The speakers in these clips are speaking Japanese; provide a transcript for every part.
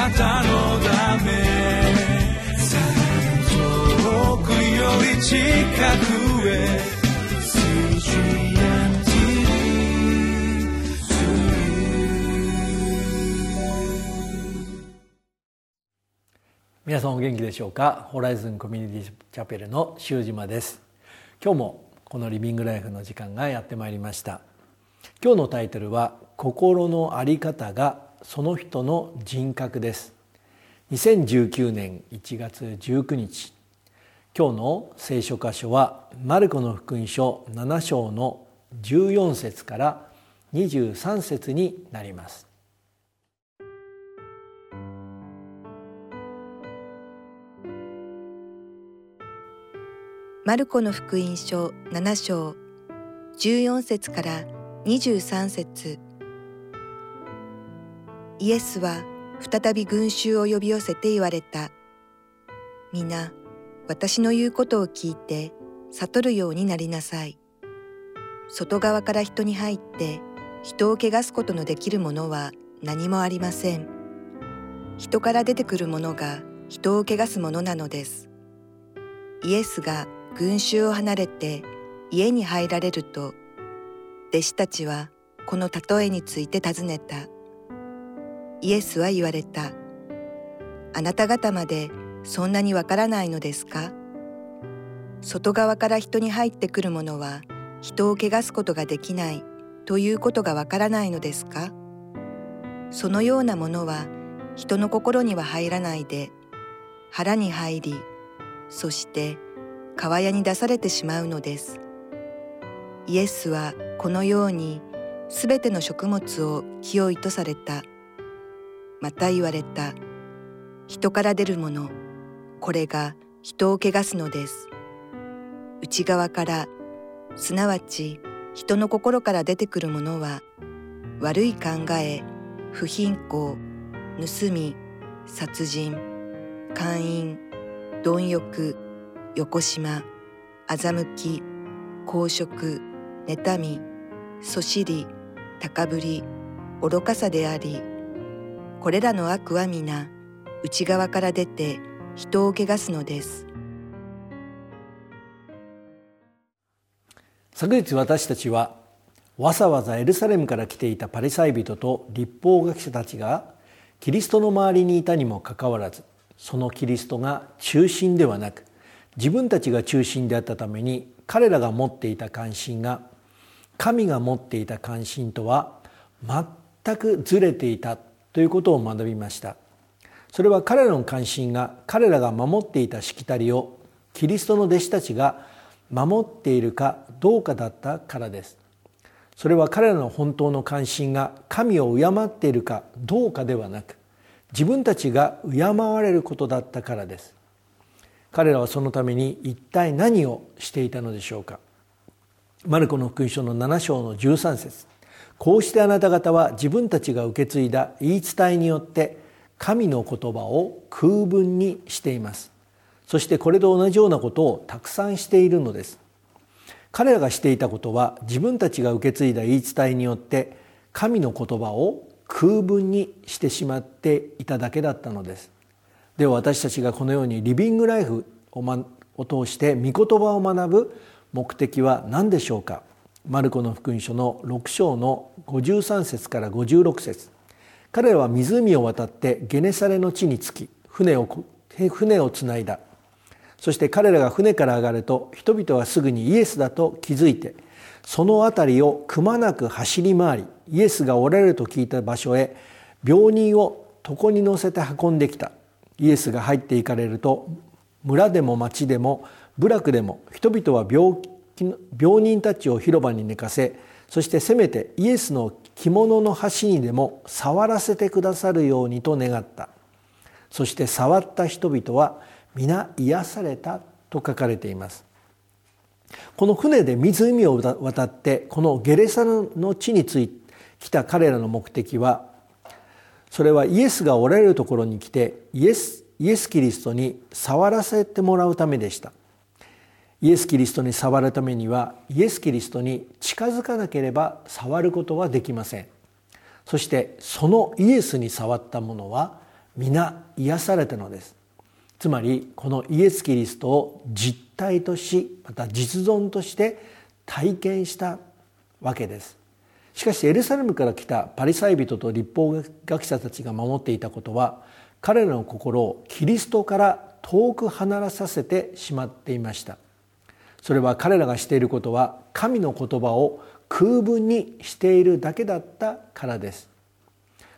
なたのため遠くより近くへ皆さんお元気でしょうか？ホライズンコミュニティチャペルの塩島です。今日もこのリビングライフの時間がやってまいりました。今日のタイトルは心のあり方がその人の人格です。2019年1月19日今日の聖書箇所はマルコの福音書7章の14節から23節になります。マルコの福音書7章14節から23節。イエスは再び群衆を呼び寄せて言われた。皆、私の言うことを聞いて悟るようになりなさい。外側から人に入って人を汚すことのできるものは何もありません。人から出てくるものが人を汚すものなのです。イエスが群衆を離れて家に入られると弟子たちはこの例えについて尋ねたイエスは言われたあなた方までそんなにわからないのですか？外側から人に入ってくるものは人を汚すことができないということがわからないのですか？そのようなものは人の心には入らないで腹に入りそして川屋に出されてしまうのです。イエスはこのようにすべての食物を清いとされた。また言われた。人から出るもの、これが人を汚すのです。内側から、すなわち人の心から出てくるものは、悪い考え、不貧困、盗み、殺人、姦淫、貪欲、横島、欺き、公職、妬み、そしり、高ぶり、愚かさであり、これらの悪は皆、内側から出て人を汚すのです。昨日私たちはわざわざエルサレムから来ていたパリサイ人と立法学者たちがキリストの周りにいたにもかかわらずそのキリストが中心ではなく自分たちが中心であったために彼らが持っていた関心が神が持っていた関心とは全くずれていたということを学びました。それは彼らの関心が彼らが守っていたしきたりをキリストの弟子たちが守っているかどうかだったからです。それは彼らの本当の関心が神を敬っているかどうかではなく自分たちが敬われることだったからです。彼らはそのために一体何をしていたのでしょうか。マルコの福音書の7章の13節。こうしてあなた方は自分たちが受け継いだ言い伝えによって神の言葉を空文にしています。そしてこれと同じようなことをたくさんしているのです。彼らがしていたことは自分たちが受け継いだ言い伝えによって神の言葉を空文にしてしまっていただけだったのです。では私たちがこのようにリビングライフを,、ま、を通して御言葉を学ぶ目的は何でしょうか？マルコの福音書の6章の53節から56節。彼らは湖を渡ってゲネサレの地に着き船を船をつないだ。そして彼らが船から上がると人々はすぐにイエスだと気づいてその辺りをくまなく走り回りイエスがおられると聞いた場所へ病人を床に乗せて運んできた。イエスが入っていかれると村でも町でも部落でも人々は病気病人たちを広場に寝かせそしてせめてイエスの着物の端にでも触らせてくださるようにと願った。そして触った人々は皆癒されたと書かれています。この船で湖を渡ってこのゲレサの地に着い来た彼らの目的はそれはイエスがおられるところに来てイエスイエス・キリストに触らせてもらうためでした。イエス・キリストに触るためにはイエス・キリストに近づかなければ触ることはできません。そしてそのイエスに触った者は皆癒されたのです。つまりこのイエス・キリストを実体としまた実存として体験したわけです。しかしエルサレムから来たパリサイ人と立法学者たちが守っていたことは彼らの心をキリストから遠く離らさせてしまっていました。それは彼らがしていることは神の言葉を空文にしているだけだったからです。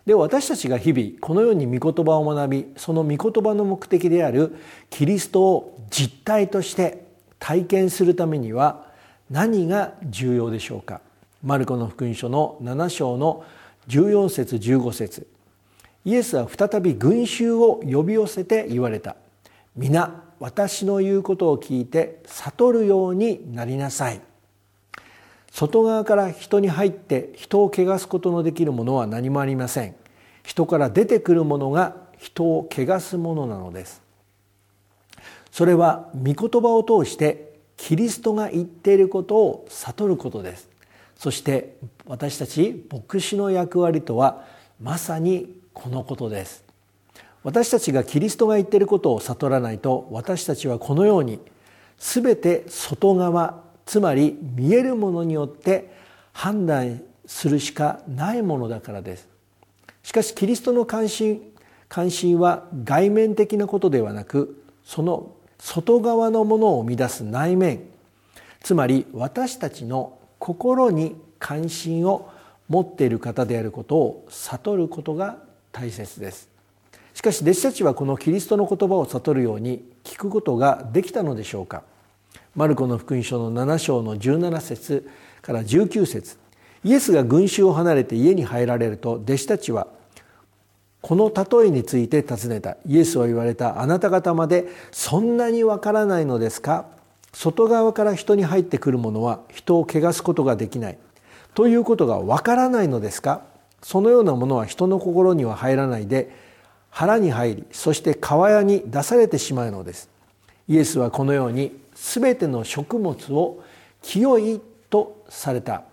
で私たちが日々このように御言葉を学びその御言葉の目的であるキリストを実体として体験するためには何が重要でしょうか。マルコの福音書の7章の14節15節。イエスは再び群衆を呼び寄せて言われた。皆私の言うことを聞いて悟るようになりなさい。外側から人に入って人を汚すことのできるものは何もありません。人から出てくるものが人を汚すものなのです。それは御言葉を通してキリストが言っていることを悟ることです。そして私たち牧師の役割とはまさにこのことです。私たちがキリストが言っていることを悟らないと私たちはこのように全て外側つまり見えるものによって判断するしかないものだからです。しかしキリストの関心関心は外面的なことではなくその外側のものを生み出す内面。つまり私たちの心に関心を持っている方であることを悟ることが大切です。しかし弟子たちはこのキリストの言葉を悟るように聞くことができたのでしょうか。マルコの福音書の7章の17節から19節。イエスが群衆を離れて家に入られると弟子たちはこの例えについて尋ねた。イエスは言われたあなた方までそんなにわからないのですか？外側から人に入ってくるものは人を汚すことができない。ということがわからないのですか？そのようなものは人の心には入らないで腹に入りそして川屋に出されてしまうのです。イエスはこのように全ての食物を清いとされた。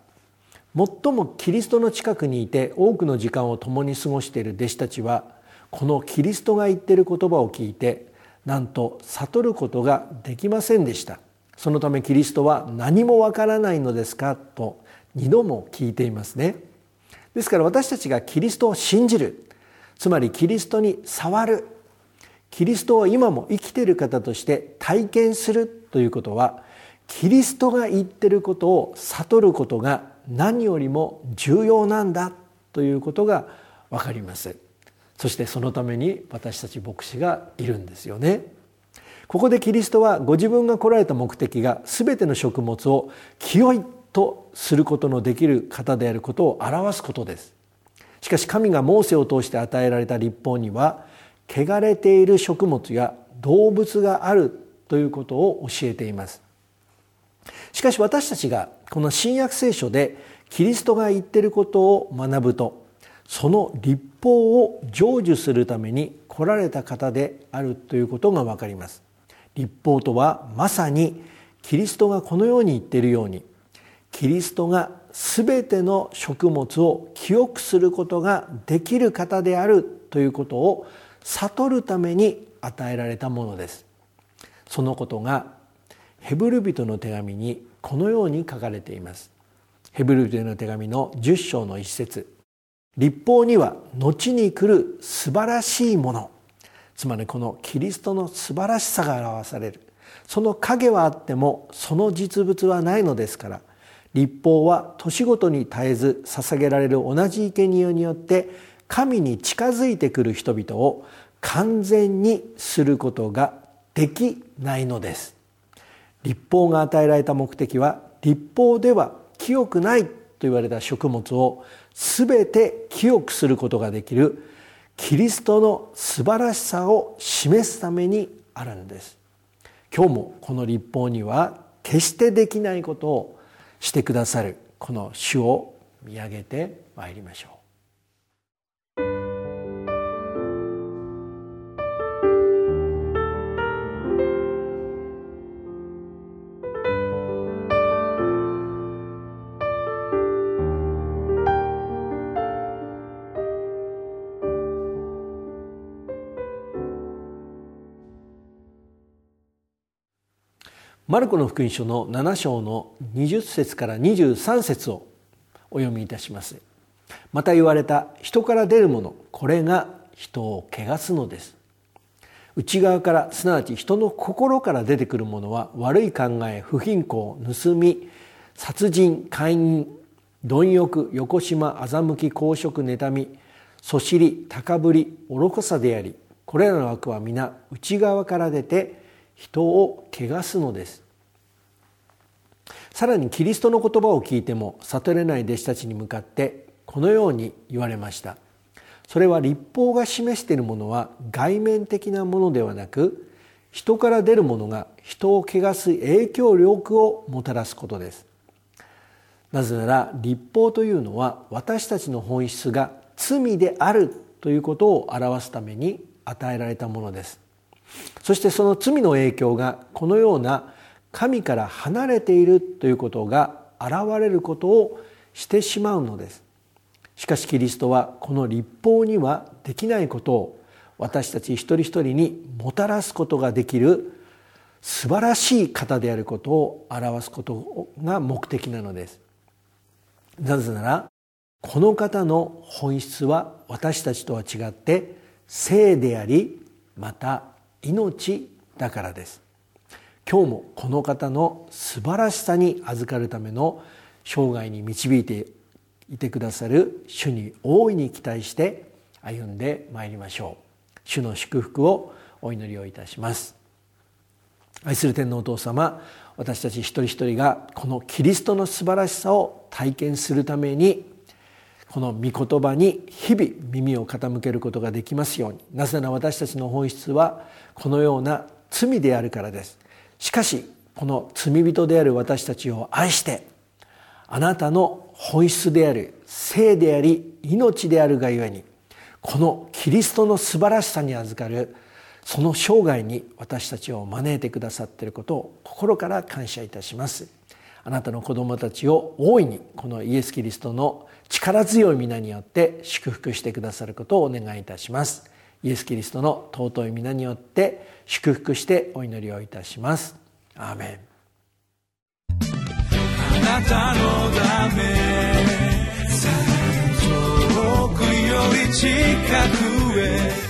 最もキリストの近くにいて多くの時間を共に過ごしている弟子たちはこのキリストが言っている言葉を聞いてなんと悟ることができませんでした。そのためキリストは何もわからないのですか？と2度も聞いていますね。ですから私たちがキリストを信じる。つまりキリストに触る。キリストを今も生きている方として体験するということはキリストが言ってることを悟ることが何よりも重要なんだということが分かります。そしてそのために私たち牧師がいるんですよね。ここでキリストはご自分が来られた目的が全ての食物を清いとすることのできる方であることを表すことです。しかし神がモーセを通して与えられた立法には汚れている食物や動物があるということを教えています。しかし私たちがこの新約聖書でキリストが言っていることを学ぶとその立法を成就するために来られた方であるということが分かります。立法とはまさにキリストがこのように言っているようにキリストが全ての食物を記憶することができる方であるということを悟るために与えられたものです。そのことがヘブル人の手紙にこのように書かれています。ヘブル人の手紙の10章の一節。立法には後に来る素晴らしいもの。つまりこのキリストの素晴らしさが表される。その影はあってもその実物はないのですから。立法は年ごとに絶えず捧げられる同じ生贄によって神に近づいてくる人々を完全にすることができないのです。立法が与えられた目的は立法では清くないと言われた食物を全て清くすることができるキリストの素晴らしさを示すためにあるんです。今日もこの立法には決してできないことをしてくださるこの主を見上げてまいりましょう。マルコの福音書の7章の20節から23節をお読みいたします。また言われた人から出るものこれが人を汚すのです。内側からすなわち人の心から出てくるものは悪い考え不貧困盗み殺人姦淫貪欲横島欺き公職妬みそしり高ぶり愚かさでありこれらの悪は皆内側から出て人を汚すのです。さらにキリストの言葉を聞いても悟れない弟子たちに向かってこのように言われました。それは立法が示しているものは外面的なものではなく人から出るものが人を汚す影響力をもたらすことです。なぜなら立法というのは私たちの本質が罪であるということを表すために与えられたものです。そしてその罪の影響がこのような神から離れているということが現れることをしてしまうのです。しかしキリストはこの立法にはできないことを私たち一人一人にもたらすことができる素晴らしい方であることを表すことが目的なのです。なぜならこの方の本質は私たちとは違って生でありまた命だからです。今日もこの方の素晴らしさに預かるための生涯に導いていてくださる主に大いに期待して歩んでまいりましょう。主の祝福をお祈りをいたします。愛する天皇お父様私たち一人一人がこのキリストの素晴らしさを体験するためにこの御言葉に日々耳を傾けることができますように。なぜなら私たちの本質はこのような罪であるからです。しかしこの罪人である私たちを愛してあなたの本質である生であり命であるがゆえにこのキリストの素晴らしさに預かるその生涯に私たちを招いてくださっていることを心から感謝いたします。あなたの子供たちを大いにこのイエス・キリストの力強い皆によって祝福してくださることをお願いいたします。イエス・キリストの尊い皆によって祝福してお祈りをいたします。アーメン。あなたのため遠くより近くへ